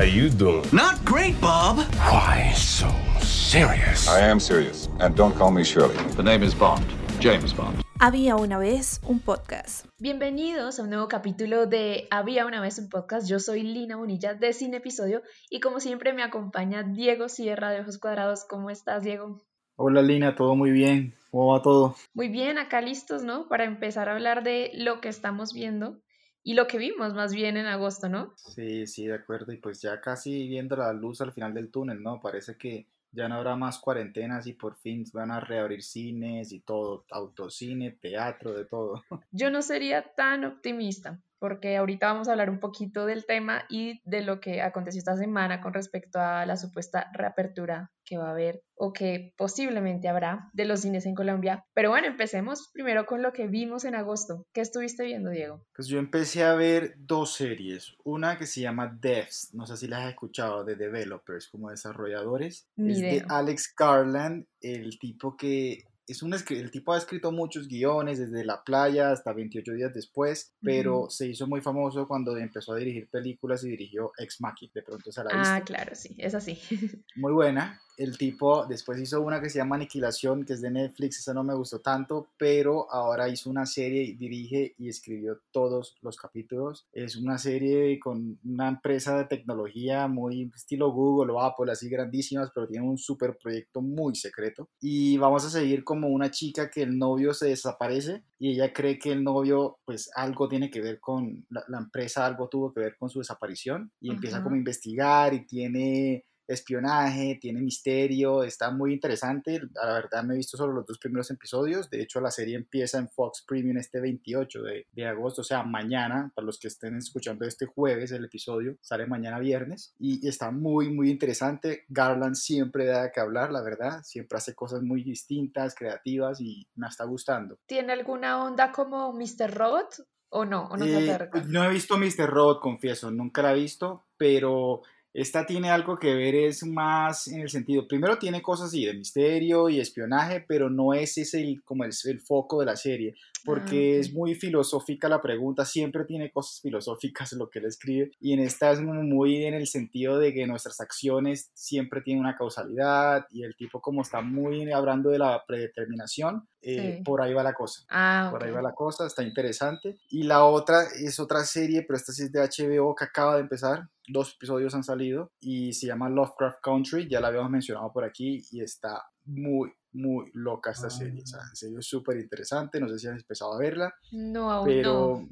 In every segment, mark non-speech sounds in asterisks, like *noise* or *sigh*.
How you doing? Not great, Bob. Why so serious? I am serious, and don't call me Shirley. The name is Bond, James Bond. Había una vez un podcast. Bienvenidos a un nuevo capítulo de Había una vez un podcast. Yo soy Lina Bonilla de Cine Episodio y como siempre me acompaña Diego Sierra de Ojos Cuadrados. ¿Cómo estás, Diego? Hola Lina, todo muy bien. ¿Cómo va todo? Muy bien, acá listos, ¿no? Para empezar a hablar de lo que estamos viendo y lo que vimos más bien en agosto, ¿no? Sí, sí, de acuerdo. Y pues ya casi viendo la luz al final del túnel, ¿no? Parece que ya no habrá más cuarentenas y por fin van a reabrir cines y todo, autocine, teatro, de todo. Yo no sería tan optimista porque ahorita vamos a hablar un poquito del tema y de lo que aconteció esta semana con respecto a la supuesta reapertura que va a haber o que posiblemente habrá de los cines en Colombia. Pero bueno, empecemos primero con lo que vimos en agosto. ¿Qué estuviste viendo, Diego? Pues yo empecé a ver dos series. Una que se llama Devs, no sé si las has escuchado, de developers, como desarrolladores. Ni es idea. de Alex Garland, el tipo que es un el tipo ha escrito muchos guiones desde La Playa hasta 28 días después, pero se hizo muy famoso cuando empezó a dirigir películas y dirigió Ex Machina. De pronto se la Ah, claro, sí, es así. *laughs* Muy buena. El tipo después hizo una que se llama Aniquilación, que es de Netflix, esa no me gustó tanto, pero ahora hizo una serie, y dirige y escribió todos los capítulos. Es una serie con una empresa de tecnología muy estilo Google o Apple, así grandísimas, pero tiene un super proyecto muy secreto. Y vamos a seguir como una chica que el novio se desaparece y ella cree que el novio, pues algo tiene que ver con la, la empresa, algo tuvo que ver con su desaparición y empieza como a investigar y tiene espionaje, tiene misterio, está muy interesante. La verdad me he visto solo los dos primeros episodios. De hecho, la serie empieza en Fox Premium este 28 de, de agosto, o sea, mañana, para los que estén escuchando este jueves, el episodio sale mañana viernes y está muy, muy interesante. Garland siempre da que hablar, la verdad, siempre hace cosas muy distintas, creativas y me está gustando. ¿Tiene alguna onda como Mr. Robot o no? ¿O no Eh, no he visto Mr. Robot, confieso, nunca la he visto, pero esta tiene algo que ver, es más en el sentido, primero tiene cosas así de misterio y espionaje, pero no es ese el, como el, el foco de la serie, porque Ah, ok. es muy filosófica la pregunta, siempre tiene cosas filosóficas *laughs* lo que él escribe, y en esta es muy en el sentido de que nuestras acciones siempre tienen una causalidad, y el tipo como está muy hablando de la predeterminación, eh, Sí. por ahí va la cosa. Ah, Por ahí va la cosa, está interesante. Y la otra es otra serie, pero esta sí es de HBO que acaba de empezar. Dos episodios han salido y se llama Lovecraft Country. Ya la habíamos mencionado por aquí y está muy, muy loca esta serie. O sea, en serio es súper interesante. No sé si has empezado a verla, No, aún pero no.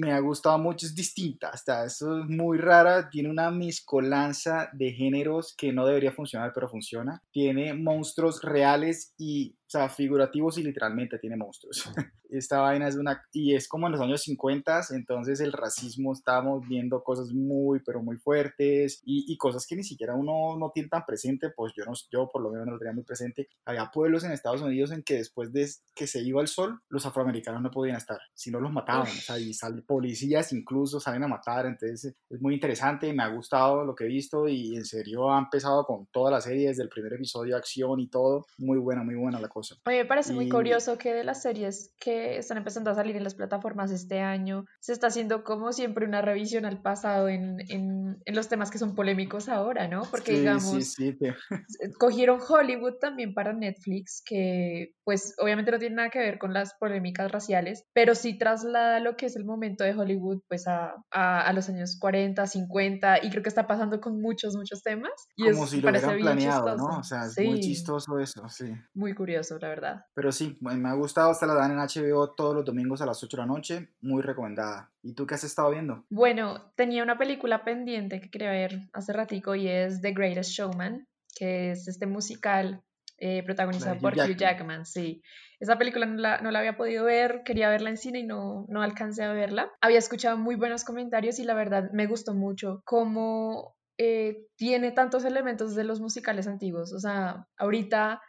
me ha gustado mucho. Es distinta, hasta eso es muy rara. Tiene una mezcolanza de géneros que no debería funcionar, pero funciona. Tiene monstruos reales y, sea, figurativos y literalmente tiene monstruos. *laughs* Esta vaina es una, y es como en los años 50, entonces el racismo, estamos viendo cosas muy, pero muy fuertes y, y cosas que ni siquiera uno no tiene tan presente, pues yo, no, yo por lo menos no lo tenía muy presente. Había pueblos en Estados Unidos en que después de que se iba el sol, los afroamericanos no podían estar, si no los mataban, o sea, y salen policías incluso salen a matar, entonces es muy interesante, me ha gustado lo que he visto y en serio ha empezado con toda la serie, desde el primer episodio, acción y todo, muy buena, muy buena la cosa. Oye, me parece muy curioso que de las series que están empezando a salir en las plataformas este año, se está haciendo como siempre una revisión al pasado en, en, en los temas que son polémicos ahora, ¿no? Porque Sí, digamos, sí, sí, te- *laughs* cogieron Hollywood también para Netflix, que pues obviamente no tiene nada que ver con las polémicas raciales, pero sí traslada lo que es el momento de Hollywood pues a, a, a los años 40, 50 y creo que está pasando con muchos, muchos temas. Y como es- si lo hubieran planeado, chistoso. ¿no? O sea, es muy chistoso eso, sí. Muy curioso, la verdad. Pero sí, me ha gustado, hasta la dan en HBO todos los domingos a las 8 de la noche, muy recomendada. ¿Y tú qué has estado viendo? Bueno, tenía una película pendiente que quería ver hace ratico y es The Greatest Showman, que es este musical eh, protagonizado Hugh por Hugh Jackman. Jackman, sí. Esa película no la, no la había podido ver, quería verla en cine y no, no alcancé a verla. Había escuchado muy buenos comentarios y la verdad me gustó mucho cómo eh, tiene tantos elementos de los musicales antiguos. O sea, ahorita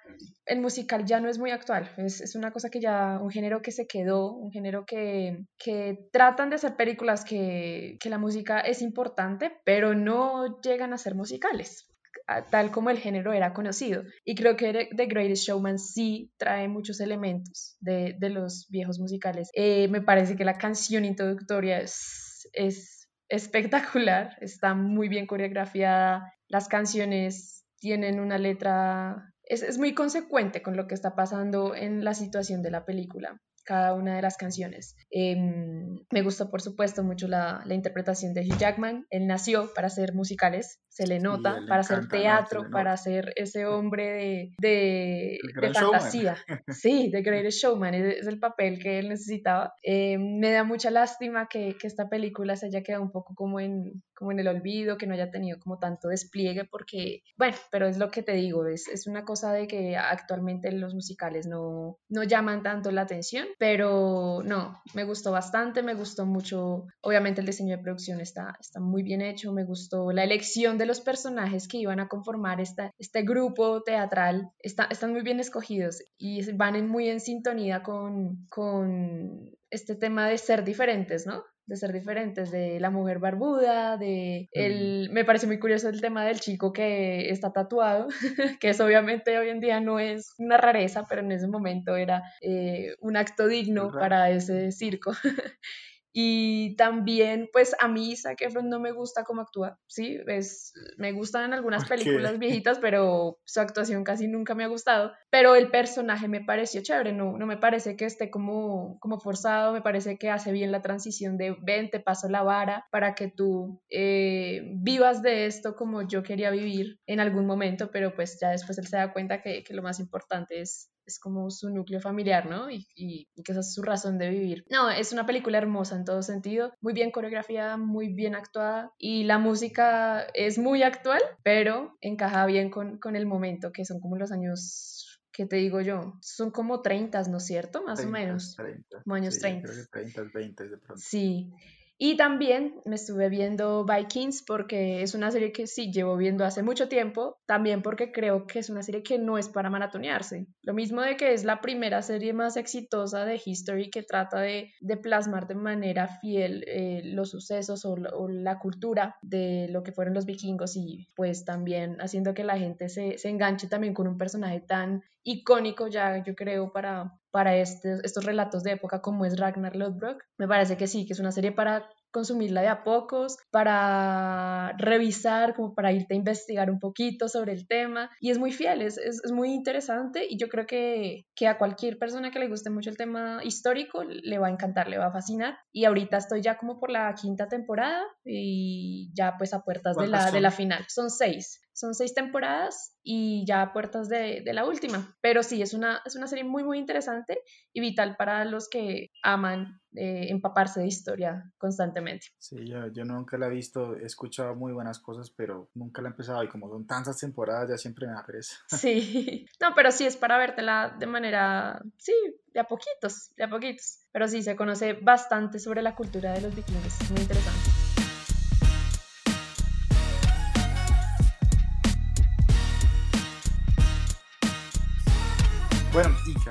el musical ya no es muy actual, es, es una cosa que ya, un género que se quedó, un género que, que tratan de hacer películas que, que la música es importante, pero no llegan a ser musicales tal como el género era conocido. Y creo que The- The Greatest Showman sí trae muchos elementos de, de los viejos musicales. Eh, me parece que la canción introductoria es, es espectacular, está muy bien coreografiada, las canciones tienen una letra, es, es muy consecuente con lo que está pasando en la situación de la película cada una de las canciones. Em, me gustó, por supuesto, mucho la, la, interpretación de Hugh Jackman. Él nació para hacer musicales, se le nota, para hacer teatro, para ser ese *laughs* hombre de, de, fantasía. *laughs* Sí, The Greatest Showman, es, el papel que él necesitaba. Em, me da mucha lástima que, que, esta película se haya quedado un poco como en, como en el olvido, que no haya tenido como tanto despliegue, porque, bueno, pero es lo que te digo, es, es una cosa de que actualmente los musicales no, no llaman tanto la atención pero no, me gustó bastante, me gustó mucho, obviamente el diseño de producción está, está muy bien hecho, me gustó la elección de los personajes que iban a conformar esta, este grupo teatral, está, están muy bien escogidos y van muy en sintonía con, con este tema de ser diferentes, ¿no? de ser diferentes, de la mujer barbuda, de el, me parece muy curioso el tema del chico que está tatuado, *laughs* que es obviamente hoy en día no es una rareza, pero en ese momento era eh, un acto digno para ese circo. *laughs* Y también, pues a mí Zac Efron no me gusta cómo actúa, ¿sí? Es, me gustan en algunas películas viejitas, pero su actuación casi nunca me ha gustado. Pero el personaje me pareció chévere, no, no me parece que esté como, como forzado, me parece que hace bien la transición de ven, te paso la vara para que tú eh, vivas de esto como yo quería vivir en algún momento, pero pues ya después él se da cuenta que, que lo más importante es es como su núcleo familiar, ¿no? Y, y, que esa es su razón de vivir. No, es una película hermosa en todo sentido, muy bien coreografiada, muy bien actuada y la música es muy actual, pero encaja bien con, con el momento, que son como los años ¿qué te digo yo? Son como 30, ¿no es cierto? Más o menos. 30. Como años sí, 30. Creo que 30, 20 de pronto. Sí. Y también me estuve viendo Vikings porque es una serie que sí llevo viendo hace mucho tiempo, también porque creo que es una serie que no es para maratonearse. Lo mismo de que es la primera serie más exitosa de History que trata de, de plasmar de manera fiel eh, los sucesos o, o, la cultura de lo que fueron los vikingos y pues también haciendo que la gente se, se enganche también con un personaje tan icónico ya yo creo para, para este, estos relatos de época como es Ragnar Lodbrok. Me parece que sí, que es una serie para consumirla de a pocos, para revisar, como para irte a investigar un poquito sobre el tema. Y es muy fiel, es, es, es muy interesante y yo creo que, que, a cualquier persona que le guste mucho el tema histórico le va a encantar, le va a fascinar. Y ahorita estoy ya como por la quinta temporada y ya pues a puertas de la, de la final. Son seis. Son seis temporadas y ya a puertas de, de, la última. Pero sí, es una, es una serie muy, muy interesante y vital para los que aman eh, empaparse de historia constantemente. Sí, yo, yo, nunca la he visto, he escuchado muy buenas cosas, pero nunca la he empezado y como son tantas temporadas ya siempre me da pereza. *laughs* Sí, no, pero sí es para vértela de manera, sí, de a poquitos, de a poquitos. Pero sí, se conoce bastante sobre la cultura de los vikingos, muy interesante.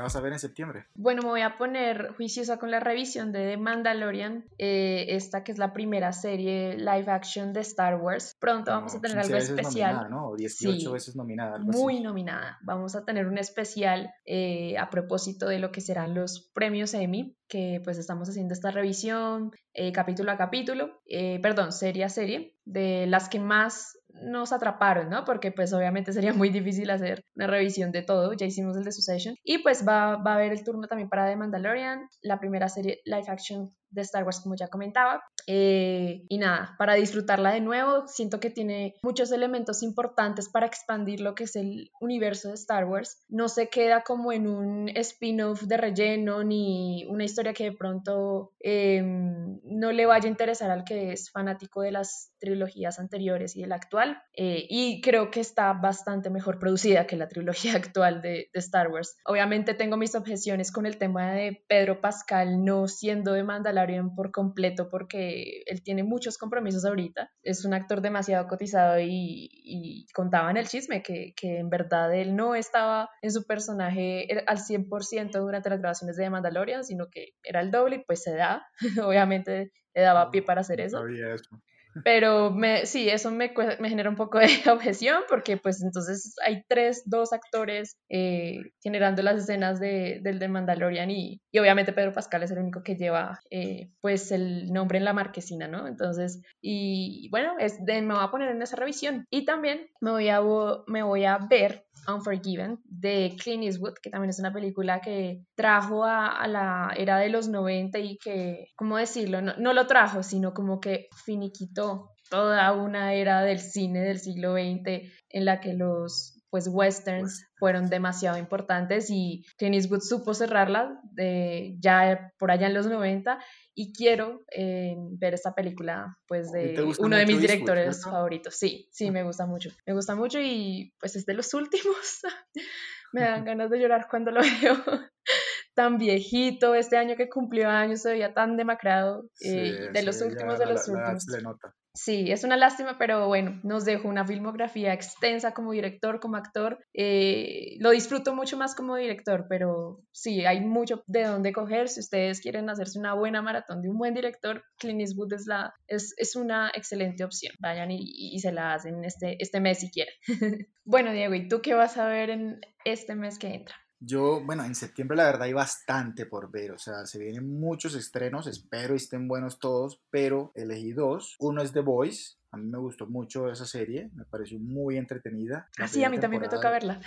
Vas a ver en septiembre? Bueno, me voy a poner juiciosa con la revisión de The Mandalorian, eh, esta que es la primera serie live action de Star Wars. Pronto no, vamos a tener algo especial. Nominada, ¿no? 18 sí, veces nominada. muy así. nominada. Vamos a tener un especial eh, a propósito de lo que serán los premios Emmy que pues estamos haciendo esta revisión eh, capítulo a capítulo, eh, perdón, serie a serie, de las que más nos atraparon, ¿no? Porque pues obviamente sería muy difícil hacer una revisión de todo, ya hicimos el de Succession, y pues va, va a haber el turno también para The Mandalorian, la primera serie live action de Star Wars, como ya comentaba. Eh, y nada, para disfrutarla de nuevo, siento que tiene muchos elementos importantes para expandir lo que es el universo de Star Wars. No se queda como en un spin-off de relleno ni una historia que de pronto eh, no le vaya a interesar al que es fanático de las trilogías anteriores y el actual. Eh, y creo que está bastante mejor producida que la trilogía *laughs* actual de, de Star Wars. Obviamente tengo mis objeciones con el tema de Pedro Pascal no siendo de Mandalorian por completo porque él tiene muchos compromisos ahorita. Es un actor demasiado cotizado y, y contaban el chisme que, que, en verdad él no estaba en su personaje al 100% durante las grabaciones de Mandalorian, sino que era el doble y pues se da. *laughs* Obviamente le daba pie para hacer eso. eso. Pero me, sí, eso me, me genera un poco de *laughs* objeción porque pues entonces hay tres, dos actores eh, generando las escenas de, del de Mandalorian y, y obviamente Pedro Pascal es el único que lleva eh, pues el nombre en la marquesina, ¿no? Entonces, y bueno, es me voy a poner en esa revisión y también me voy a, me voy a ver Unforgiven de Clint Eastwood, que también es una película que trajo a, a la era de los 90 y que, ¿cómo decirlo? No, no lo trajo, sino como que finiquitó toda una era del cine del siglo XX en la que los pues westerns fueron demasiado importantes y Clint Eastwood supo cerrarla de, ya por allá en los 90 y quiero eh, ver esta película pues ¿Y te de uno de mis mucho Eastwood, directores cierto? favoritos. Sí, sí, me gusta mucho. Me gusta mucho y pues es de los *laughs* últimos. *laughs* me dan ganas de llorar cuando lo veo *laughs* tan viejito. Este año que cumplió años se veía tan demacrado. eh, de Sí, los sí, últimos de los la- la últimos. le nota. Sí, es una lástima, pero bueno, nos dejó una filmografía extensa como director, como actor. Eh, lo disfruto mucho más como director, pero sí, hay mucho de dónde coger. Si ustedes quieren hacerse una buena maratón de un buen director, Clint Eastwood es, la, es, es una excelente opción. Vayan y, y se la hacen este, este mes si quieren. *laughs* bueno, Diego, ¿y tú qué vas a ver en este mes que entra? Yo, bueno, en septiembre la verdad hay bastante por ver, o sea, se vienen muchos estrenos, espero estén buenos todos, pero elegí dos. Uno es The Voice, a mí me gustó mucho esa serie, me pareció muy entretenida. Ah, sí, a mí también me toca verla.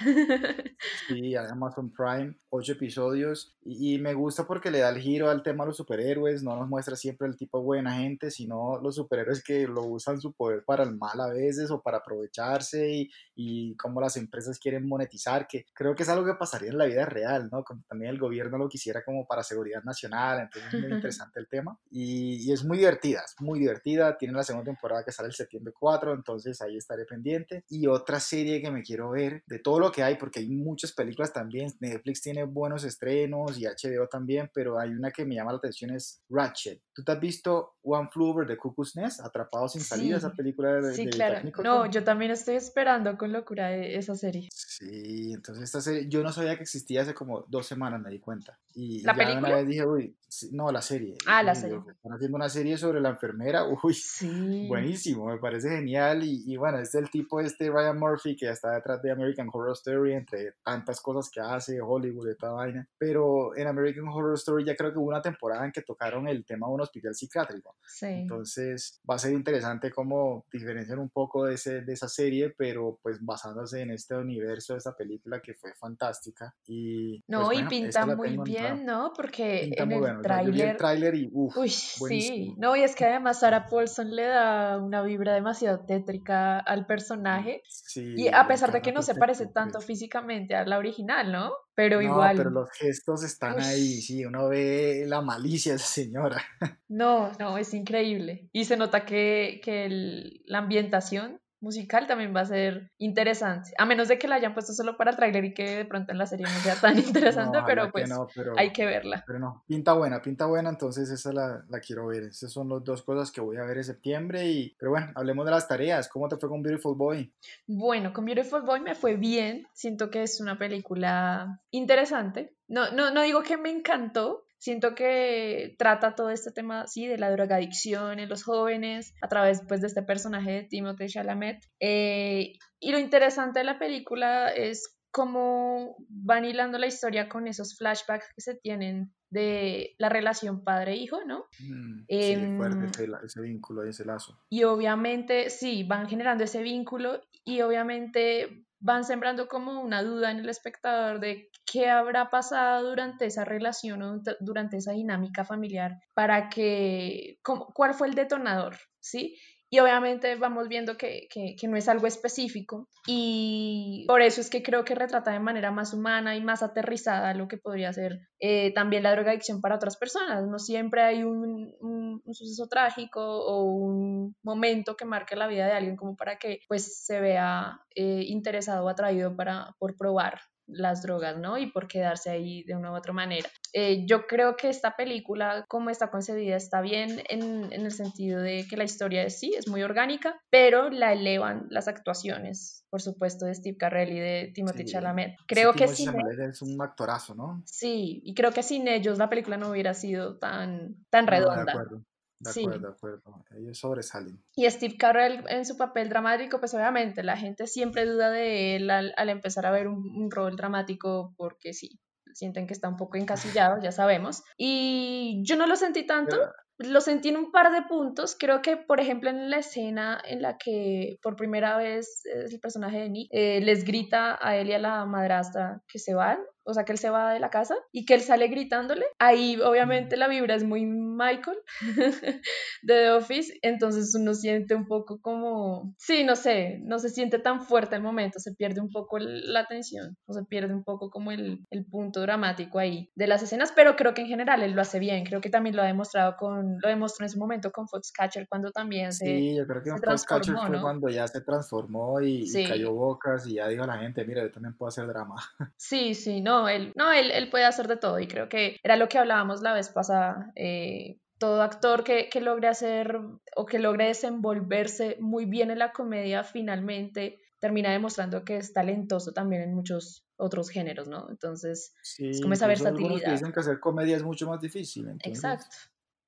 Sí, Amazon Prime, ocho episodios y, y me gusta porque le da el giro al tema de los superhéroes, no nos muestra siempre el tipo buena gente, sino los superhéroes que lo usan su poder para el mal a veces o para aprovecharse y, y cómo las empresas quieren monetizar, que creo que es algo que pasaría en la vida real, ¿no? Como también el gobierno lo quisiera como para seguridad nacional, entonces es muy *laughs* interesante el tema y, y es muy divertida, es muy divertida, tiene la segunda temporada que sale el septiembre 4, entonces ahí estaré pendiente. Y otra serie que me quiero ver, de todo lo que hay, porque hay muchas películas también, Netflix tiene buenos estrenos y HBO también, pero hay una que me llama la atención, es Ratchet. ¿Tú te has visto One Flew Over the Cuckoo's Nest, Atrapado sin salida, Sí. esa película de, Sí, de claro. No, yo también estoy esperando con locura e- esa serie. Sí, entonces esta serie, yo no sabía que existía hace como dos semanas, me di cuenta. Y ¿La ya una película? vez dije, uy, sí, no, la serie. Ah, la serie. yo, Están haciendo una serie sobre la enfermera, *laughs* uy, Sí. buenísimo, me parece genial. Y, y bueno, es el tipo este Ryan Murphy que está detrás de American Horror Story, entre tantas cosas que hace, Hollywood y toda vaina. Pero en American Horror Story ya creo que hubo una temporada en que tocaron el tema de un hospital psiquiátrico. Sí. Entonces va a ser interesante cómo diferenciar un poco de, ese, de esa serie, pero pues basándose en este universo de esa película que fue fantástica. Y, No, pues, y bueno, pinta esta la muy bien, ¿no? Porque Pinta en el bueno. o sea, tráiler... tráiler y uff, Uy, sí, no, y es que además Sarah Paulson le da una vibra demasiado tétrica al personaje. sí, Y a pesar de que no se parece tanto físicamente a la original, ¿no? Pero No, igual. pero los gestos están ahí, sí, uno ve la malicia de esa señora. No, no, es increíble. Y se nota que, que el- la ambientación musical también va a ser interesante. A menos de que la hayan puesto solo para el tráiler y que de pronto en la serie no sea tan *laughs* interesante, No, pero que pues no, pero, hay que verla. pero no, pinta buena, pinta buena, entonces esa la, la quiero ver. Esas son las dos cosas que voy a ver en septiembre. Y, pero bueno, hablemos de las tareas. ¿Cómo te fue con Beautiful Boy? Bueno, con Beautiful Boy me fue bien. Siento que es una película interesante. No, no, no digo que me encantó. Siento que trata todo este tema, sí, de la drogadicción en los jóvenes a través, pues, de este personaje de Timothée Chalamet. Eh, y lo interesante de la película es cómo van hilando la historia con esos flashbacks que se tienen de la relación padre-hijo, ¿no? Mm, Em, sí, fuerte ese, la- ese vínculo y ese lazo. Y obviamente, sí, van generando ese vínculo y obviamente van sembrando como una duda en el espectador de qué habrá pasado durante esa relación o durante- esa dinámica familiar para que, cómo- cuál fue el detonador, ¿sí? Y obviamente vamos viendo que, que- no es algo específico y por eso es que creo que retrata de manera más humana y más aterrizada lo que podría ser eh, también la drogadicción para otras personas. No siempre hay un suceso trágico o un momento que marque la vida de alguien como para que pues se vea eh, interesado o atraído para, por probar las drogas, ¿no? Y por quedarse ahí de una u otra manera. Eh, yo creo que esta película, como está concebida, está bien en, en el sentido de que la historia de sí es muy orgánica, pero la elevan las actuaciones, por supuesto, de Steve Carell y de Timothée Sí, Chalamet. Creo Ese que sin es un actorazo, ¿no? Sí, y creo que sin ellos la película no hubiera sido tan, tan No, de acuerdo. De Sí. acuerdo, de acuerdo. Ellos sobresalen. Y Steve Carell en su papel dramático, pues obviamente la gente siempre duda de él al, al empezar a ver un, un rol dramático porque sí, sienten que está un poco encasillado, ya sabemos. Y yo no lo sentí tanto, lo sentí en un par de puntos. Creo que, por ejemplo, en la escena en la que por primera vez el personaje de Nick eh, les grita a él y a la madrastra que se van, o sea, que él se va de la casa y que él sale gritándole. Ahí, obviamente, la vibra es muy Michael *laughs* de The Office, entonces uno siente un poco como, sí, no sé, no se siente tan fuerte el momento, se pierde un poco la atención, o se pierde un poco como el, el punto dramático ahí de las escenas, pero creo que en general él lo hace bien, creo que también lo ha demostrado con, lo demostró en su momento con Foxcatcher cuando también se... Sí, yo creo que Foxcatcher fue ¿no? cuando ya se transformó y, y Sí. cayó bocas y ya dijo a la gente, mira, yo también puedo hacer drama. Sí, sí, no, él, no, él, él puede hacer de todo y creo que era lo que hablábamos la vez pasada. eh, todo actor que, que logre hacer o que logre desenvolverse muy bien en la comedia finalmente termina demostrando que es talentoso también en muchos otros géneros, ¿no? Entonces, Sí, Es como esa algunos que versatilidad. dicen que hacer comedia es mucho más difícil. entonces- Exacto.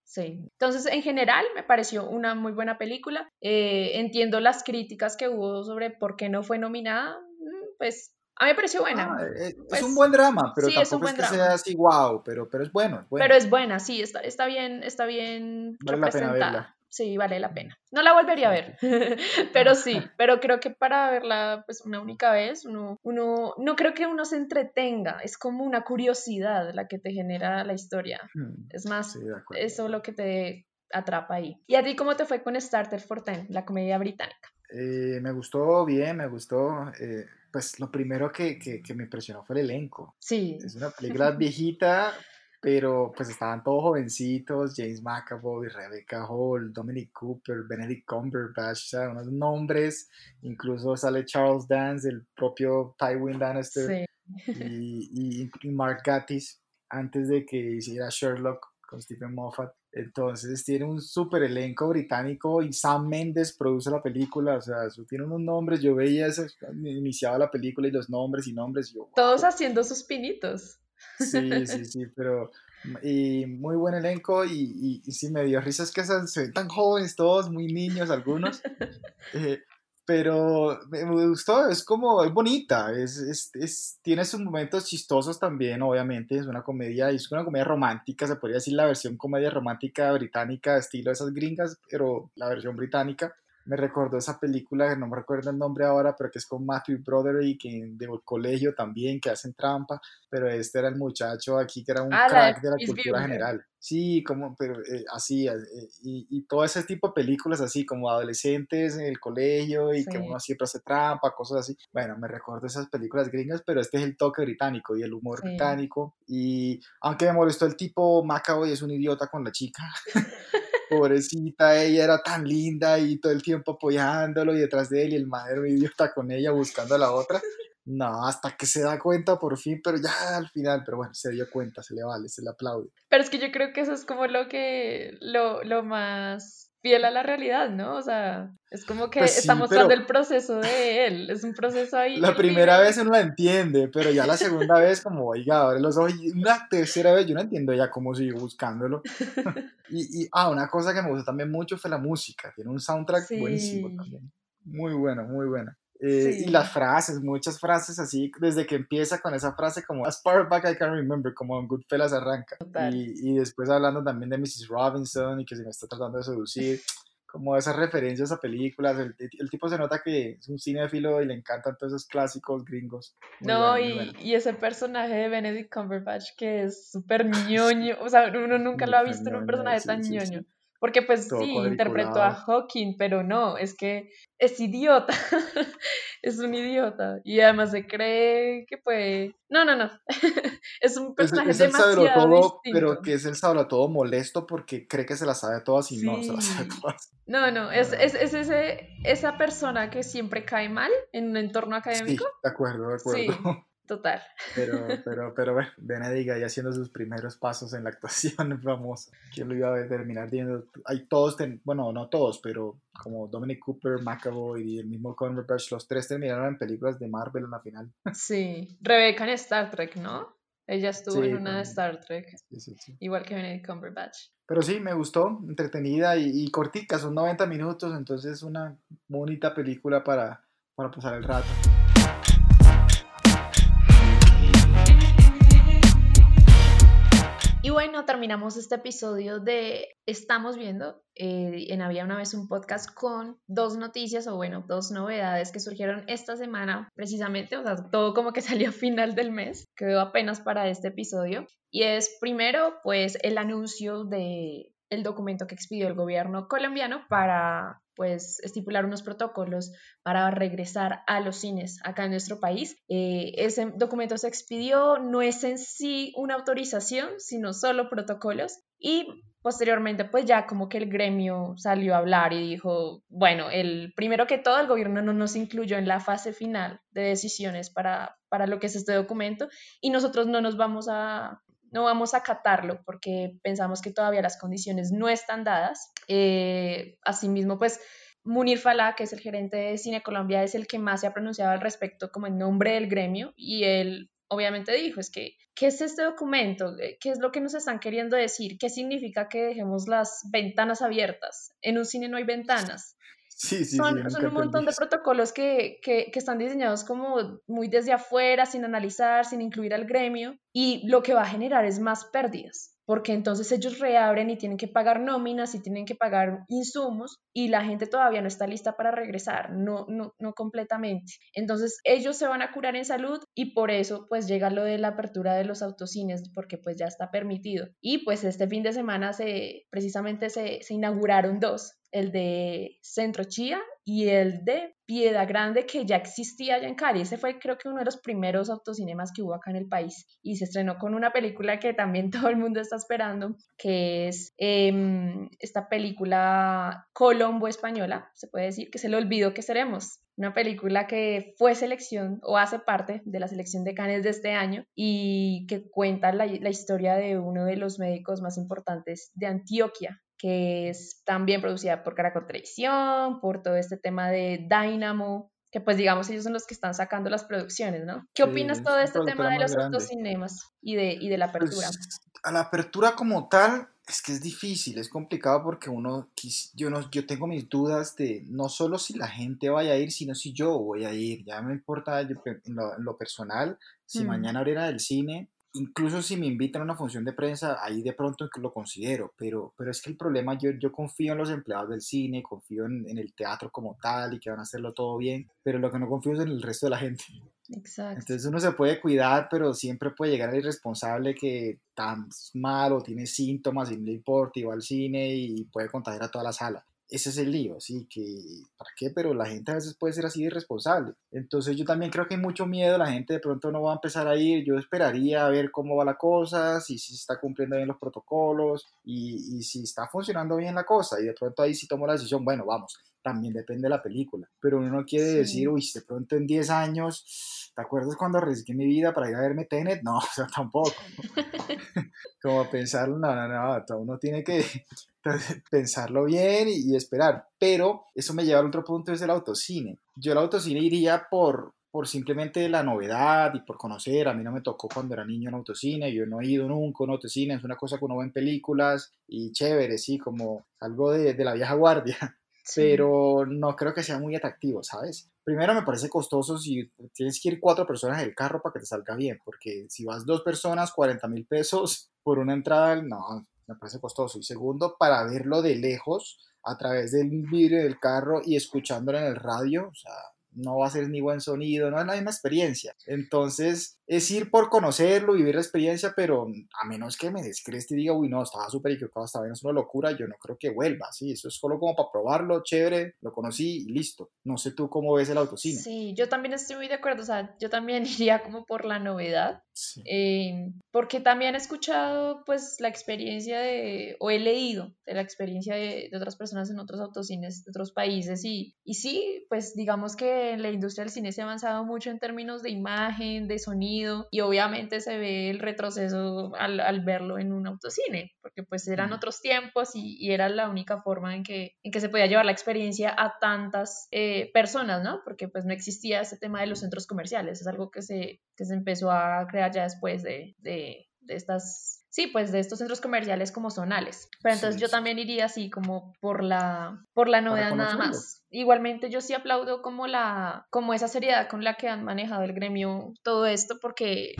Sí. Entonces, en general, me pareció una muy buena película. Eh, entiendo las críticas que hubo sobre por qué no fue nominada. mm, Pues a mí me pareció buena. Ah, eh, Pues, es un buen drama, pero sí, es un tampoco es, que drama. sea así wow, pero, pero es bueno, es bueno. Pero es buena, sí, está, está bien, está bien Vale la pena representada. verla. Sí, vale la pena. No la volvería a ver, *laughs* pero sí, *laughs* pero creo que para verla pues una única vez, uno, uno, no creo que uno se entretenga, es como una curiosidad la que te genera la historia. Mm, Es más, sí, eso lo que te atrapa ahí. ¿Y a ti cómo te fue con Starter for Ten, la comedia británica? Eh, me gustó bien, me gustó. eh, pues lo primero que, que, que me impresionó fue el elenco. Sí, Es una película *laughs* viejita, pero pues estaban todos jovencitos, James McAvoy, Rebecca Hall, Dominic Cooper, Benedict Cumberbatch, o sea, unos nombres, incluso sale Charles Dance, el propio Tywin Lannister, sí, y, *laughs* y, y Mark Gatiss, antes de que hiciera Sherlock con Stephen Moffat. Entonces tiene un super elenco británico y Sam Mendes produce la película, o sea, eso tiene unos nombres, yo veía eso, iniciaba la película y los nombres y nombres, y yo, todos "Wow". haciendo sus pinitos. Sí, sí, *laughs* sí, pero y muy buen elenco y, y, y sí me dio risas que se, se ven tan jóvenes todos, muy niños algunos, *laughs* eh, pero me, gustó, es como, es bonita, es, es, es- tiene sus momentos chistosos también, obviamente, es una comedia, es una comedia romántica, se podría decir la versión comedia romántica británica, estilo de esas gringas, pero la versión británica. Me recordó esa película, que no me recuerdo el nombre ahora, pero que es con Matthew Broderick en, del colegio también, que hacen trampa, pero este era el muchacho aquí que era un Ah, crack de la cultura general. Sí, como, pero eh, así, eh, y, y todo ese tipo de películas así, como adolescentes en el colegio y que Sí. uno siempre hace trampa, cosas así. Bueno, me recuerdo esas películas gringas, pero este es el toque británico y el humor Sí. británico. Y aunque me molestó el tipo, McAvoy es un idiota con la chica. *laughs* Pobrecita, ella era tan linda y todo el tiempo apoyándolo y detrás de él y el un idiota con ella buscando a la otra. No, hasta que se da cuenta por fin, pero ya al final, pero bueno, se dio cuenta, se le vale, se le aplaude. Pero es que yo creo que eso es como lo que, lo, lo más fiel a la realidad, ¿no? O sea, es como que Pues sí, está mostrando pero- el proceso de él, es un proceso ahí. La primera vez uno la entiende, pero ya la segunda *laughs* vez como, oiga, abre los ojos. Y una tercera vez yo no entiendo ya cómo siguió buscándolo. *laughs* Y, y, ah, una cosa que me gustó también mucho fue la música. Tiene un soundtrack buenísimo Sí. también. Muy bueno, muy bueno. Eh, Sí. Y las frases, muchas frases así, desde que empieza con esa frase como As far back I can remember, como en Goodfellas arranca. Y, y después hablando también de Mrs. Robinson y que se me está tratando de seducir. Como esas referencias a películas, el, el tipo se nota que es un cinéfilo y le encantan todos esos clásicos gringos. Muy No, bueno, y, bueno. y ese personaje de Benedict Cumberbatch que es súper *laughs* ñoño, o sea, uno nunca lo ha visto en un personaje sí, tan sí. ñoño. Porque pues Todo sí, interpretó a. Hawking, pero no, es que es idiota, *laughs* es un idiota. Y además se cree que puede... No, no, no, *laughs* es un Es, personaje es el demasiado todo, distinto. pero que es el todo molesto porque cree que se las sabe todas y no se las sabe Sí. todas. No, no, es, es, es ese, esa persona que siempre cae mal en un entorno Sí, académico. de acuerdo, de acuerdo. Sí. Total. Pero, *laughs* pero, pero bueno, Benedict ahí haciendo sus primeros pasos en la actuación *laughs* famosa. ¿Quién lo iba a terminar viendo? Hay todos, ten- bueno, no todos, pero como Dominic Cooper, McAvoy y el mismo Cumberbatch, los tres terminaron en películas de Marvel en la final. *laughs* Sí. Rebeca en Star Trek, ¿no? Ella estuvo Sí, en una de. Star Trek, Sí, sí, sí. igual que Benedict Cumberbatch. Pero sí, me gustó, entretenida y, y cortica, son 90 minutos, entonces una bonita película para, para pasar el rato. Terminamos este episodio de Estamos viendo eh, en Había una vez un podcast con dos noticias o bueno, dos novedades que surgieron esta semana precisamente, o sea, todo como que *laughs* salió a final del mes, quedó apenas para este episodio. Y es primero pues el anuncio de el documento que expidió el gobierno colombiano para pues estipular unos protocolos para regresar a los cines acá en nuestro país. Eh, ese documento se expidió, no es en sí una autorización, sino solo protocolos y posteriormente pues ya como que el gremio salió a hablar y dijo, bueno, el primero que todo el gobierno no nos incluyó en la fase final de decisiones para, para lo que es este documento y nosotros no nos vamos a no vamos a acatarlo porque pensamos que todavía las condiciones no están dadas. Eh, asimismo, pues Munir Falá, que es el gerente de Cine Colombia, es el que más se ha pronunciado al respecto como en nombre del gremio y él obviamente dijo, es que, ¿qué es este documento? ¿Qué es lo que nos están queriendo decir? ¿Qué significa que dejemos las ventanas abiertas? En un cine no hay ventanas. Sí, sí, son, sí, son un montón de protocolos que, que, que están diseñados como muy desde afuera, sin analizar, sin incluir al gremio, y lo que va a generar es más pérdidas, porque entonces ellos reabren y tienen que pagar nóminas y tienen que pagar insumos, y la gente todavía no está lista para regresar, no, no, no completamente. Entonces ellos se van a curar en salud y por eso pues llega lo de la apertura de los autocines, porque pues ya está permitido. Y pues este fin de semana se, precisamente se, se inauguraron dos, el de Centro Chía y el de Piedra Grande, que ya existía allá en Cali. Ese fue creo que uno de los primeros autocinemas que hubo acá en el país. Y se estrenó con una película que también *laughs* todo el mundo está esperando, que es eh, esta película Colombo española, se puede decir, que se le olvidó que seremos. Una película que fue selección o hace parte de la selección de Cannes de este año y que cuenta la, la historia de uno de los médicos más importantes de Antioquia, que es también producida por Caracol Televisión, por todo este tema de Dynamo, que pues digamos ellos son los que están sacando las producciones, ¿no? ¿Qué Sí, opinas todo este tema de los grande. autocinemas y de, y de la apertura? Pues, a la apertura como tal, es que es difícil, es complicado porque uno, yo, no, yo tengo mis dudas de no solo si la gente vaya a ir, sino si yo voy a ir. Ya me importa yo en lo, en lo personal, si Mm. mañana abriera el cine, incluso si me invitan a una función de prensa, ahí de pronto lo considero, pero, pero es que el problema, yo, yo confío en los empleados del cine, confío en, en el teatro como tal y que van a hacerlo todo bien, pero lo que no confío es en el resto de la gente. Exacto. Entonces uno se puede cuidar, pero siempre puede llegar el irresponsable que tan mal o tiene síntomas y no le importa y va al cine y puede contagiar a toda la sala. Ese es el lío, sí, que ¿para qué? Pero la gente a veces puede ser así de irresponsable. Entonces yo también creo que hay mucho miedo, la gente de pronto no va a empezar a ir, yo esperaría a ver cómo va la cosa, si, si se está cumpliendo bien los protocolos y, y si está funcionando bien la cosa y de pronto ahí sí tomo la decisión, bueno, vamos, también depende de la película, pero uno no quiere Sí. decir, uy, de pronto en 10 años, ¿te acuerdas cuando arriesgué mi vida para ir a verme Tenet? No, *laughs* o sea, tampoco. *laughs* Como pensarlo, no, no, no, todo uno tiene que *laughs* pensarlo bien y, y esperar, pero eso me lleva al otro punto, es el autocine. Yo el autocine iría por, por simplemente la novedad y por conocer. A mí no me tocó cuando era niño en autocine, yo no he ido nunca a un autocine, es una cosa que uno ve en películas y chévere, sí, como algo de, de la vieja guardia Pero no creo que sea muy atractivo, ¿sabes? Primero me parece costoso si tienes que ir cuatro personas en el carro para que te salga bien, porque si vas dos personas, 40 mil pesos por una entrada, no, me parece costoso. Y segundo, para verlo de lejos, a través del vidrio del carro y escuchándolo en el radio, o sea, no va a ser ni buen sonido, no es la misma experiencia. Entonces, es ir por conocerlo, vivir la experiencia, pero a menos que me descreste y diga, uy, no, estaba súper equivocado, estaba bien, es una locura, yo no creo que vuelva, sí, eso es solo como para probarlo, chévere, lo conocí y listo. No sé tú cómo ves el autocine. Sí, yo también estoy muy de acuerdo, o sea, yo también *laughs* iría como por la novedad, Sí. eh, porque también he escuchado pues la experiencia de, o he leído de la experiencia de, de otras personas en otros autocines de otros países y, y sí, pues digamos que la industria del cine se ha avanzado mucho en términos de imagen, de sonido, y obviamente se ve el retroceso al, al verlo en un autocine, porque pues eran otros tiempos y, y, era la única forma en que, en que se podía llevar la experiencia a tantas eh, personas, ¿no? Porque pues no existía ese tema de los centros comerciales, es algo que se, que se empezó a crear ya después de, de, de estas sí, pues de estos centros comerciales como zonales. Pero entonces Sí, yo sí. también iría así como por la, por la novedad nada más. Igualmente yo sí aplaudo como la, como esa seriedad con la que han manejado el gremio todo esto, porque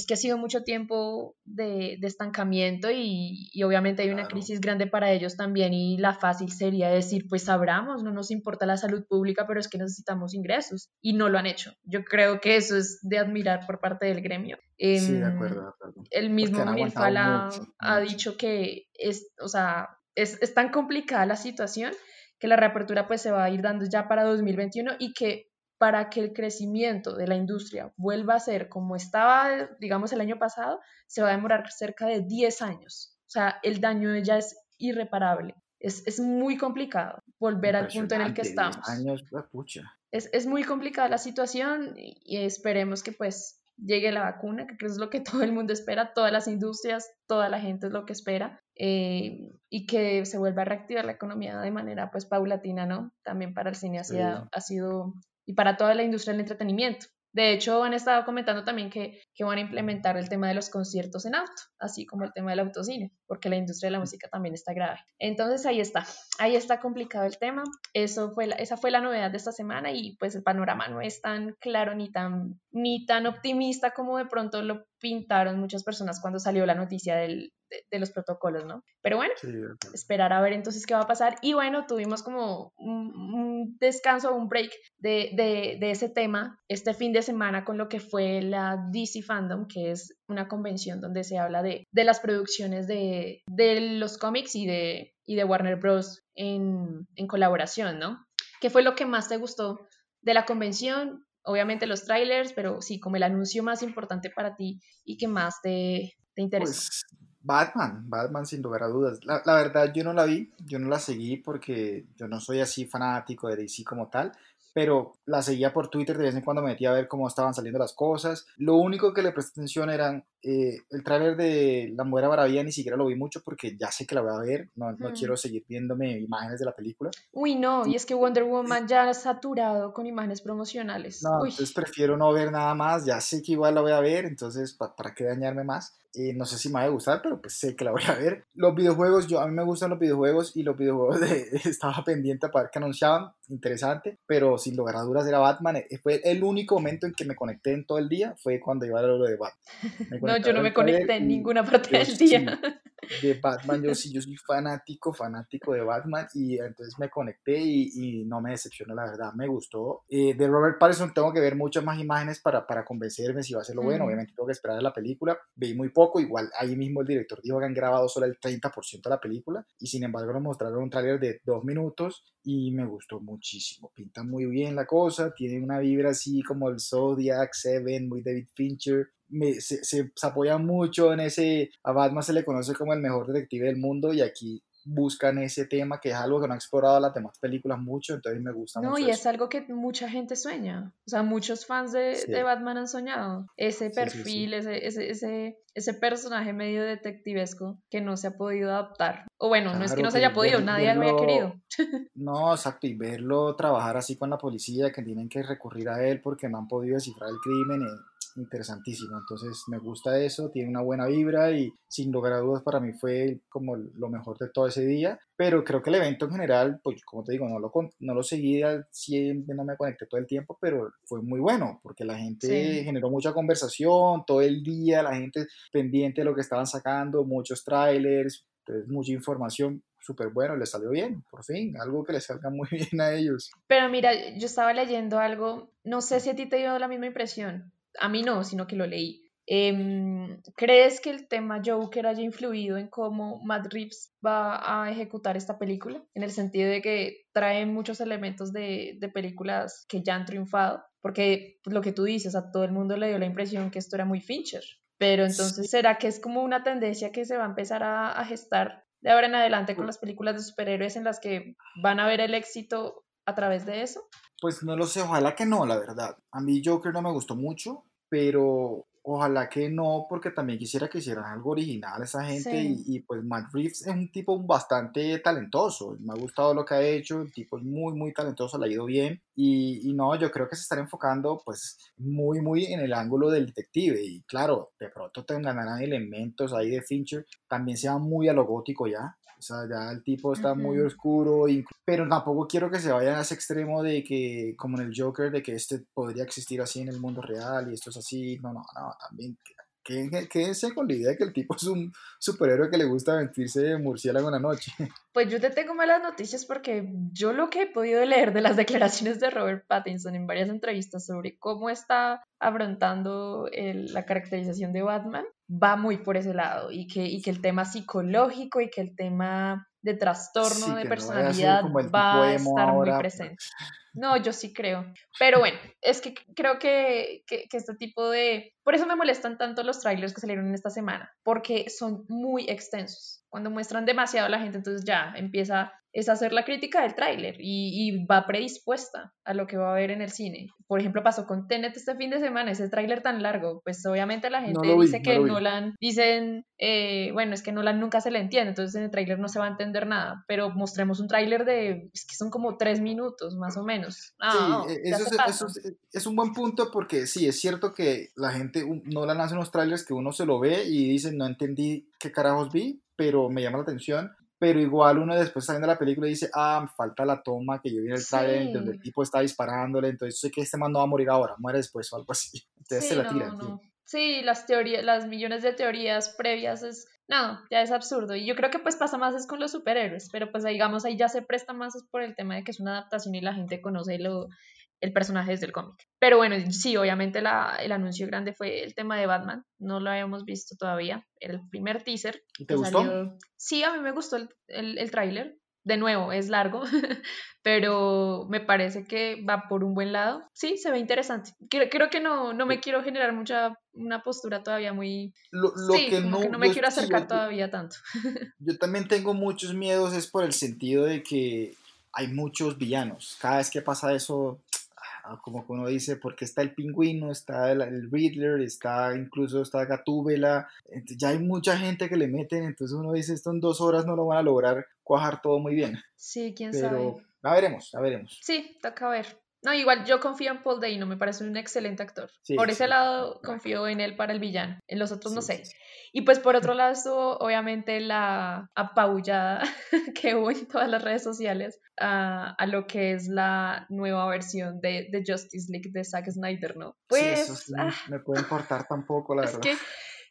es que ha sido mucho tiempo de, de estancamiento y, y obviamente hay una Claro. crisis grande para ellos también y la fácil sería decir, pues abramos, no nos importa la salud pública, pero es que necesitamos ingresos y no lo han hecho. Yo creo que eso es de admirar por parte del gremio. Sí, de Em, acuerdo, de acuerdo. el mismo aguantado Fala mucho, ha mucho. dicho que es, o sea, es, es tan complicada la situación que la reapertura pues se va a ir dando ya para 2021 y que para que el crecimiento de la industria vuelva a ser como estaba, digamos, el año pasado, se va a demorar cerca de 10 años. O sea, el daño ya es irreparable. Es, es muy complicado volver al punto en el que estamos 10 años, pucha. es, es muy complicada la situación y, esperemos que pues llegue la vacuna, que es lo que *laughs* todo el mundo espera, todas las industrias, toda la gente es lo que espera, eh, y que se vuelva a reactivar la economía de manera pues paulatina, ¿no? También para el cine ha Sí. sido, ha sido y para toda la industria del entretenimiento. De hecho, han estado comentando también que, que van a implementar el tema de los conciertos en auto, así como el tema del autocine, porque la industria de la música también está grave. Entonces ahí está, ahí está complicado el tema. Eso fue esa fue la novedad de esta semana y pues el panorama no es tan claro ni tan, ni tan optimista como de pronto lo pintaron muchas personas cuando salió la noticia del- de, de los protocolos, ¿no? Pero bueno, Sí, esperar a ver entonces qué va a pasar. Y bueno, tuvimos como un, un descanso, un break de, de, de ese tema este fin de semana con lo que fue la DC Fandom, que es una convención donde se habla de, de las producciones de, de los cómics y de, y de Warner Bros. En, en colaboración, ¿no? ¿Qué fue lo que más te gustó de la convención? Obviamente los trailers, pero sí, como el anuncio más importante para ti y que más te, te interesa. Pues Batman, Batman sin lugar a dudas. La, la verdad yo no la vi, yo no la seguí porque yo no soy así fanático de DC como tal, pero la seguía por Twitter, de vez en cuando me metía a ver cómo estaban saliendo las cosas. Lo único que le presté atención eran eh, el tráiler de La Mujer Maravilla, ni siquiera lo vi mucho porque ya sé que la voy a ver, no, no quiero seguir viéndome imágenes de la película. Uy, no, y es que Wonder Woman ya ha saturado con imágenes promocionales. No, Uy, entonces prefiero no ver nada más, ya sé que igual la voy a ver, entonces pa- para qué dañarme más. Eh, no sé si me va a gustar, pero pues sé que la voy a ver. Los videojuegos, yo a mí me gustan los videojuegos y los videojuegos de, *laughs* estaba pendiente para ver que anunciaban, interesante, pero sin lugar a duras era Batman. Eh, Fue el único momento en que me conecté en todo el día, fue cuando iba a lo de Batman. *laughs* Me no, yo no me conecté en ninguna *laughs* parte del día. De Batman, yo sí, yo soy fanático, fanático de Batman y entonces me conecté y, y no me decepcionó, la verdad, me gustó. Eh, de Robert Pattinson tengo que ver muchas más imágenes para, para convencerme si va a ser lo bueno, Mm. obviamente tengo que esperar a la película, vi muy poco, igual ahí mismo el director dijo que han grabado solo el 30% de la película y sin embargo nos mostraron un tráiler de dos minutos y me gustó muchísimo, pinta muy bien la cosa, tiene una vibra así como el Zodiac, Seven, muy David Fincher, me- se, se- se apoya mucho en ese, a Batman se le conoce como el mejor detective del mundo y aquí buscan ese tema que es algo que no ha explorado las demás películas mucho, entonces me gusta No, mucho y eso. es algo que mucha gente sueña. O sea, muchos fans de, Sí. de Batman han soñado. Ese Sí, sí, perfil, Ese, ese, ese, ese personaje medio detectivesco que no se ha podido adaptar. O bueno, no es que no se haya podido, nadie lo había querido. No, exacto, y verlo trabajar así con la policía, que tienen que recurrir a él porque no han podido descifrar el crimen, es interesantísimo. Entonces me gusta eso, tiene una buena vibra y sin lugar a dudas para mí fue como lo mejor de todo ese día. Pero creo que el evento en general, pues como te digo, no lo, no lo seguí 100, no me conecté todo el tiempo, pero fue muy bueno porque la gente Sí. generó mucha conversación todo el día, la gente pendiente de lo que estaban sacando, muchos trailers, entonces mucha información, súper bueno, les salió bien, por fin, algo que les salga muy *laughs* bien a ellos. Pero mira, yo estaba leyendo algo, no sé si a ti te dio la misma impresión. A mí no, sino que lo leí. Em, ¿crees que el tema Joker haya influido en cómo Matt Reeves va a ejecutar esta película? En el sentido de que trae muchos elementos de, de películas que ya han triunfado, porque pues, lo que tú dices, a todo el mundo le dio la impresión que esto era muy Fincher. Pero entonces, ¿será que es como una tendencia que se va a empezar a, a gestar de ahora en adelante con las películas de superhéroes en las que van a ver el éxito a través de eso? Pues no lo sé, ojalá que no, la verdad. A mí Joker no me gustó mucho, pero ojalá que no, porque también quisiera que hicieran algo original esa gente Sí. y, y, pues Matt Reeves es un tipo bastante talentoso, me ha gustado lo que ha hecho, el tipo es muy muy talentoso, le ha ido bien y, y no, yo creo que se están enfocando pues muy muy en el ángulo del detective y claro, de pronto te ganarán elementos ahí de Fincher, también se va muy a lo gótico ya. O sea, ya el tipo está muy oscuro, pero tampoco quiero que se vayan a ese extremo de que, como en el Joker, de que este podría existir así en el mundo real y esto es así. No, no, no, también quédense con la idea de que el tipo es un superhéroe que le gusta vestirse de murciélago en la noche. *laughs* Pues yo te tengo malas noticias porque yo lo que he podido leer de las declaraciones de Robert Pattinson en varias entrevistas sobre cómo está afrontando la caracterización de Batman va muy por ese lado y que, y que el tema psicológico y que el tema de trastorno Sí, de personalidad va a estar muy ahora. presente. No, yo sí creo. Pero bueno, es que creo que, que, que este tipo de... Por eso me molestan tanto los trailers que salieron en esta semana, porque son muy extensos. Cuando muestran demasiado a la gente, entonces ya empieza es hacer la crítica del tráiler y, y va predispuesta a lo que va a ver en el cine. Por ejemplo, pasó con Tenet este fin de semana, ese tráiler tan largo, pues obviamente la gente vi, dice no que vi. Nolan, dicen, eh, bueno, es que Nolan nunca se le entiende, entonces en el tráiler no se va a entender nada, pero mostremos un tráiler de, es que son como tres minutos más o menos. Ah, Sí, ya eso, es, eso es, es un buen punto porque sí, es cierto que la gente no le hace unos trailers que uno se lo ve y dice, no entendí qué carajos vi, pero me llama la atención. Pero igual uno después está viendo la película y dice, ah, falta la toma que yo vi en el trailer donde el tipo está disparándole, entonces sé que este man no va a morir ahora, muere después o algo así. *laughs* Entonces se la no, tiran. no. sí. Sí, las teorías, las millones de teorías previas es, no, ya es absurdo. Y yo creo que pues pasa más es con los superhéroes, pero pues digamos ahí ya se presta más es por el tema de que es una adaptación y la gente conoce lo, el personaje desde el cómic. Pero bueno, sí, obviamente la, el anuncio grande fue el tema de Batman, no lo habíamos visto todavía, era el primer teaser. ¿Y te gustó? salió- Sí, a mí me gustó el, el, el tráiler. De nuevo, es largo, *laughs* pero me parece que va por un buen lado. Sí, se ve interesante. Creo, creo que no, no me quiero generar mucha una postura todavía muy... Lo, lo sí, que no, que no me yo- quiero acercar yo- todavía tanto. *laughs* Yo también tengo muchos miedos, es por el sentido de que hay muchos villanos. Cada vez que pasa eso, como que uno dice, porque está el pingüino, está el, el Riddler, está incluso está Gatúbela, ya hay mucha gente que le meten, entonces uno dice, esto en dos horas no lo van a lograr cuajar todo muy bien. Sí, quién Pero sabe. ya veremos, ya veremos. Sí, toca ver. No, igual yo confío en Paul Dano, me parece un excelente actor. Sí, por ese sí, lado confío en él para el villano, en los otros no sé. Y pues por otro lado estuvo obviamente la apabullada *laughs* que hubo en todas las redes sociales a, a lo que es la nueva versión de, de Justice League de Zack Snyder, ¿no? Sí, Pues eso sí, ah, me puede importar tampoco, la es verdad. que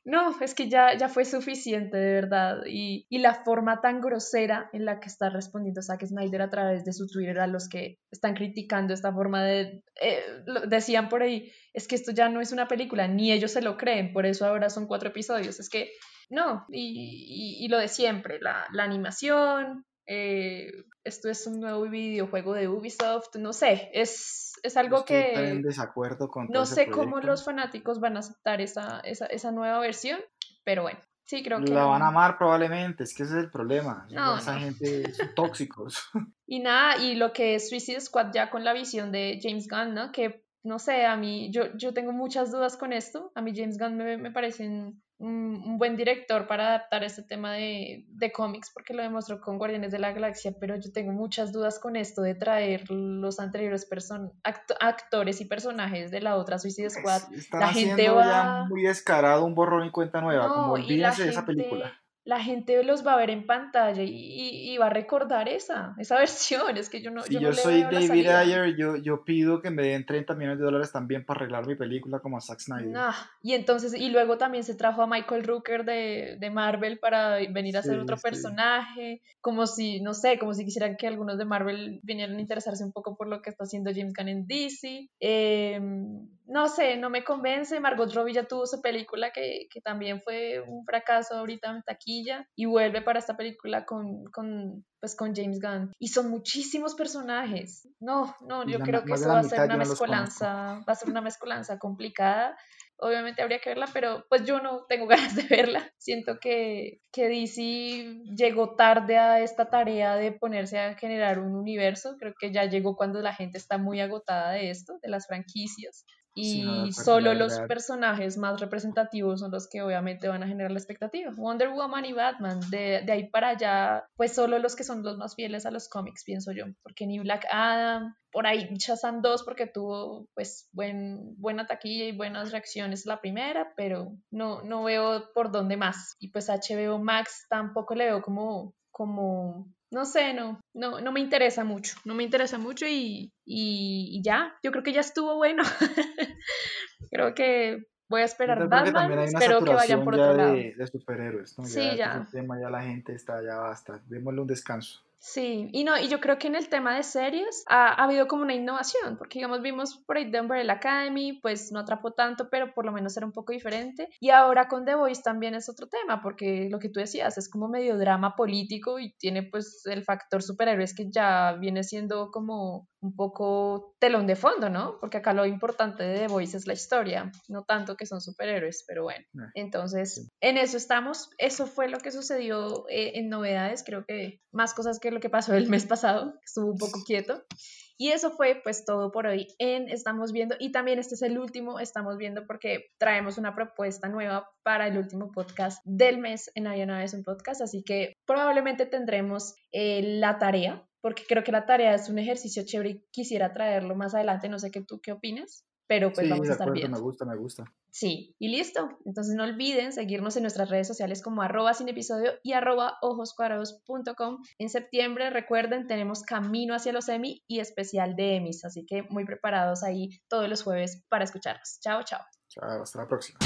no, es que ya, ya fue suficiente, de verdad. Y, y la forma tan grosera en la que está respondiendo Zack Snyder a través de su Twitter a los que están criticando esta forma de... eh, lo- decían por ahí, es que esto ya no es una película, ni ellos se lo creen, por eso ahora son cuatro episodios. Es que no, y, y- y lo de siempre, la, la animación, eh, esto es un nuevo videojuego de Ubisoft, no sé, es, es algo Estoy que... en desacuerdo con No sé cómo los fanáticos van a aceptar esa, esa, esa nueva versión, pero bueno, sí creo que... La van a amar probablemente, es que ese es el problema. No, Esa no. gente son *laughs* tóxicos. Y nada, y lo que es Suicide Squad ya con la visión de James Gunn, ¿no? Que, no sé, a mí, yo, yo tengo muchas dudas con esto. A mí James Gunn me, me parece un, un- buen director para adaptar este tema de, de cómics, porque lo demostró con Guardianes de la Galaxia, pero yo tengo muchas dudas con esto de traer los anteriores person act- actores y personajes de la otra Suicide Squad. Están la haciendo gente ya va- muy descarado un borrón y cuenta nueva, No, como olvídense de esa película. La gente los va a ver en pantalla y, y- y va a recordar esa, esa *laughs* versión. Es que yo no, Si yo yo, no soy David. Ayer, yo, yo pido que me den 30 millones de dólares también para arreglar mi película como a Zack Snyder. Nah, Y entonces, y luego también se trajo a Michael Rooker de, de Marvel para venir a hacer Sí, otro sí. personaje, como si, no sé, como si quisieran que algunos de Marvel vinieran a interesarse un poco por lo que está haciendo James Gunn en DC. Eh, no sé, no me convence. Margot Robbie ya tuvo su película que, que también fue un fracaso ahorita en taquilla y vuelve para esta película con, con, pues, con James Gunn. Y son muchísimos personajes. No, no, yo la creo que eso va a ser una mezcolanza, va a ser una mezcolanza complicada. obviamente habría que verla, pero pues yo no tengo *laughs* ganas de verla. Siento que, que DC llegó tarde a esta tarea de ponerse a generar un universo. Creo que ya llegó cuando la gente está muy agotada de esto, de las franquicias y solo los personajes más representativos son los que obviamente van a generar la expectativa. Wonder Woman y Batman, de, de, ahí para allá, pues solo los que son los más fieles a los cómics, pienso yo, porque ni Black Adam, por ahí Shazam 2 porque tuvo pues buen, buena taquilla y buenas reacciones la primera, pero no, no veo por dónde más. Y pues HBO Max tampoco le veo como, como no sé, no, no, no me interesa mucho, no me interesa mucho y, y, ya, yo creo que ya estuvo bueno. *laughs* creo que voy a esperar Batman, espero que vayan por otro lado. De, superhéroes, ¿no? Sí, ya. ya. ya la gente está, ya basta, démosle un descanso. Sí, y no, y yo creo que en el tema de series ha, habido como una innovación, porque digamos vimos por ahí The Umbrella Academy, pues no atrapó tanto, pero por lo menos era un poco diferente. Y ahora con The Voice también es otro tema, porque lo que tú decías es como medio drama político y tiene pues el factor superhéroes que ya viene siendo como un poco telón de fondo, ¿no? Porque acá lo importante de The Voice es la historia, no tanto que son superhéroes, pero bueno. Ah, Entonces, en eso estamos. Eso fue lo que sucedió eh, en novedades, creo que más cosas que lo que pasó el mes pasado, estuvo un poco quieto. Y eso fue pues todo por hoy en Estamos Viendo. Y también este es el último Estamos Viendo porque traemos una propuesta nueva para el último podcast del mes en Había una vez un podcast. Así que probablemente tendremos eh, la tarea porque creo que la tarea es un ejercicio chévere y quisiera traerlo más adelante, no sé qué tú qué opinas, pero pues vamos a estar viendo. Me gusta, me gusta. Sí, y listo. Entonces no olviden seguirnos en nuestras redes sociales como arroba sin episodio y arroba ojoscuadrados.com. En septiembre, recuerden, tenemos Camino hacia los Emmy y especial de Emmys, así que muy preparados ahí todos los jueves para escucharnos. Chao, chao. Chao, hasta la próxima.